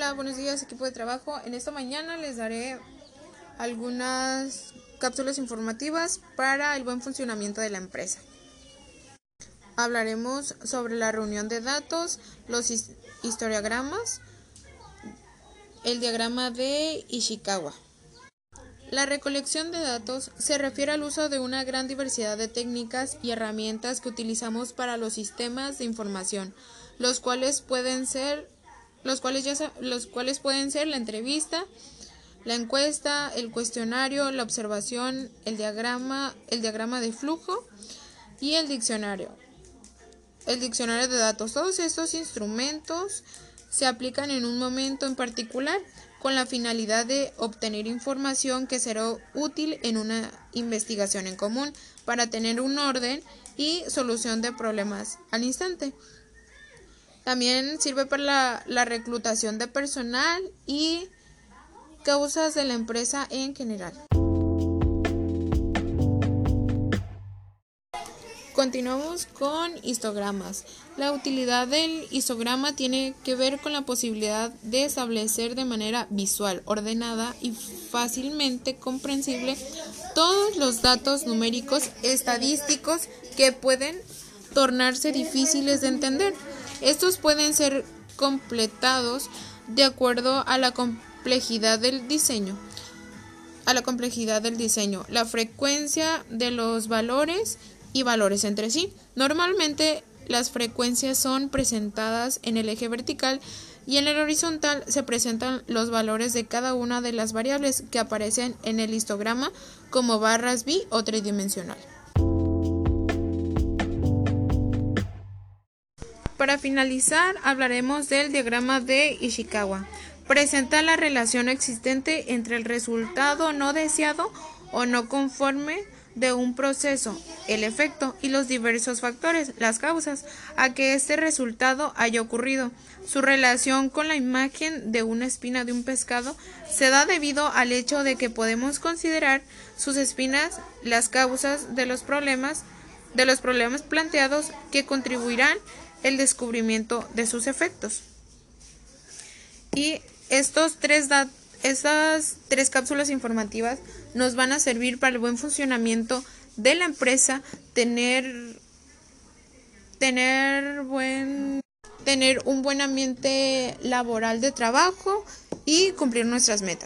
Hola, buenos días equipo de trabajo. En esta mañana les daré algunas cápsulas informativas para el buen funcionamiento de la empresa. Hablaremos sobre la reunión de datos, los historiogramas, el diagrama de Ishikawa. La recolección de datos se refiere al uso de una gran diversidad de técnicas y herramientas que utilizamos para los sistemas de información, los cuales pueden ser los cuales, ya, los cuales pueden ser la entrevista, la encuesta, el cuestionario, la observación, el diagrama, el diagrama de flujo y el diccionario. El diccionario de datos. Todos estos instrumentos se aplican en un momento en particular con la finalidad de obtener información que será útil en una investigación en común para tener un orden y solución de problemas al instante. También sirve para la, reclutación de personal y causas de la empresa en general. Continuamos con histogramas. La utilidad del histograma tiene que ver con la posibilidad de establecer de manera visual, ordenada y fácilmente comprensible todos los datos numéricos estadísticos que pueden tornarse difíciles de entender. Estos pueden ser completados de acuerdo a la complejidad del diseño. A la complejidad del diseño, la frecuencia de los valores y valores entre sí. Normalmente las frecuencias son presentadas en el eje vertical y en el horizontal se presentan los valores de cada una de las variables que aparecen en el histograma como barras bi o tridimensional. Para finalizar, hablaremos del diagrama de Ishikawa. Presenta la relación existente entre el resultado no deseado o no conforme de un proceso, el efecto y los diversos factores, las causas, a que este resultado haya ocurrido. Su relación con la imagen de una espina de un pescado se da debido al hecho de que podemos considerar sus espinas las causas de los problemas de los problemas planteados que contribuirán el descubrimiento de sus efectos. Y estos tres estas tres cápsulas informativas nos van a servir para el buen funcionamiento de la empresa, tener tener buen tener un buen ambiente laboral de trabajo y cumplir nuestras metas.